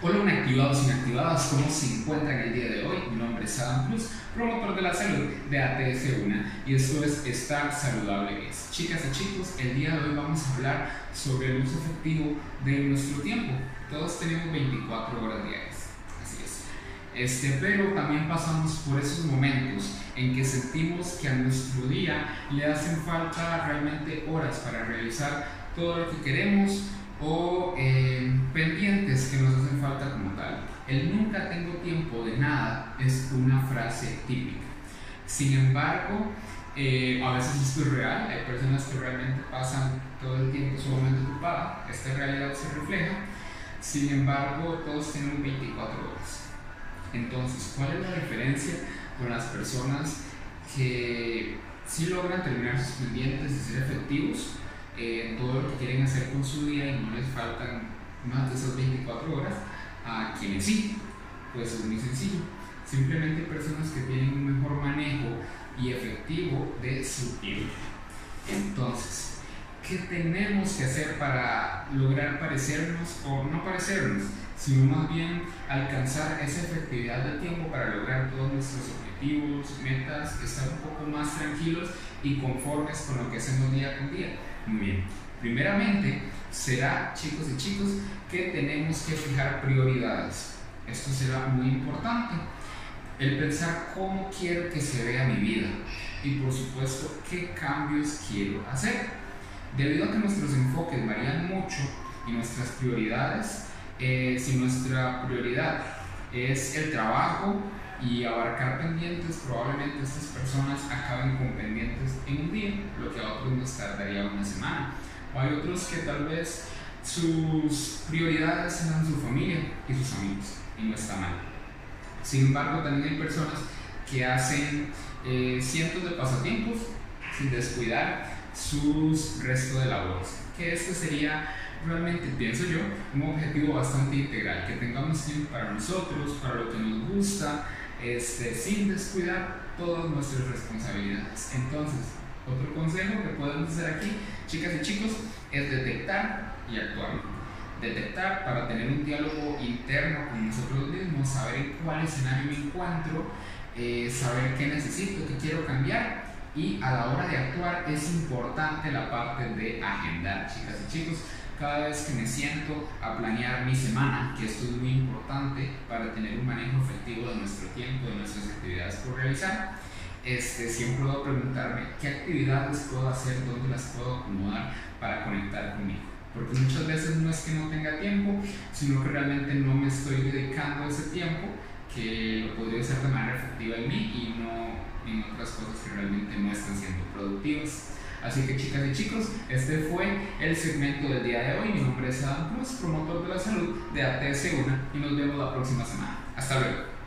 Hola inactivados, inactivadas, ¿cómo se encuentran el día de hoy? Mi nombre es Adam Cruz, promotor de la salud de ATS1 y esto es Estar Saludable es. Chicas y chicos, el día de hoy vamos a hablar sobre el uso efectivo de nuestro tiempo. Todos tenemos 24 horas diarias, así es. Este, pero también pasamos por esos momentos en que sentimos que a nuestro día le hacen falta realmente horas para realizar todo lo que queremos o eh, pendientes El nunca tengo tiempo de nada es una frase típica. Sin embargo, eh, a veces es real, hay personas que realmente pasan todo el tiempo sumamente ocupada, esta realidad se refleja, sin embargo todos tienen 24 horas. Entonces, ¿cuál es la diferencia con las personas que sí logran terminar sus pendientes y ser efectivos? eh, todo lo que quieren hacer con su día y no les faltan más de esas 24 horas, a quienes sí, pues es muy sencillo. Simplemente personas que tienen un mejor manejo y efectivo de su tiempo. Entonces, ¿qué tenemos que hacer para lograr parecernos o no parecernos, sino más bien alcanzar esa efectividad del tiempo para lograr todos nuestros objetivos, metas, estar un poco más tranquilos y conformes con lo que hacemos día con día? Muy bien. Primeramente, será, chicos y chicos, que tenemos que fijar prioridades. Esto será muy importante. El pensar cómo quiero que se vea mi vida y por supuesto qué cambios quiero hacer. Debido a que nuestros enfoques varían mucho y nuestras prioridades, eh, si nuestra prioridad es el trabajo y abarcar pendientes, probablemente estas personas acaben con pendientes en un día, lo que a otros nos tardaría una semana. O hay otros que tal vez sus prioridades sean su familia y sus amigos, y no está mal. Sin embargo, también hay personas que hacen eh, cientos de pasatiempos sin descuidar sus restos de labores. Que este sería realmente, pienso yo, un objetivo bastante integral, que tengamos tiempo para nosotros, para lo que nos gusta, este, sin descuidar todas nuestras responsabilidades. Entonces, otro consejo que podemos hacer aquí, chicas y chicos, es detectar y actuar. Detectar para tener un diálogo interno con nosotros mismos, saber en cuál escenario me encuentro, eh, saber qué necesito, qué quiero cambiar y a la hora de actuar es importante la parte de agendar, chicas y chicos cada vez que me siento a planear mi semana, que esto es muy importante para tener un manejo efectivo de nuestro tiempo, de nuestras actividades por realizar, este, siempre puedo preguntarme qué actividades puedo hacer, dónde las puedo acomodar para conectar conmigo. Porque muchas veces no es que no tenga tiempo, sino que realmente no me estoy dedicando ese tiempo que lo podría hacer de manera efectiva en mí y no en otras cosas que realmente no están siendo productivas. Así que chicas y chicos, este fue el segmento del día de hoy. Mi nombre es Adam Cruz, promotor de la salud de ATS1 y nos vemos la próxima semana. Hasta luego.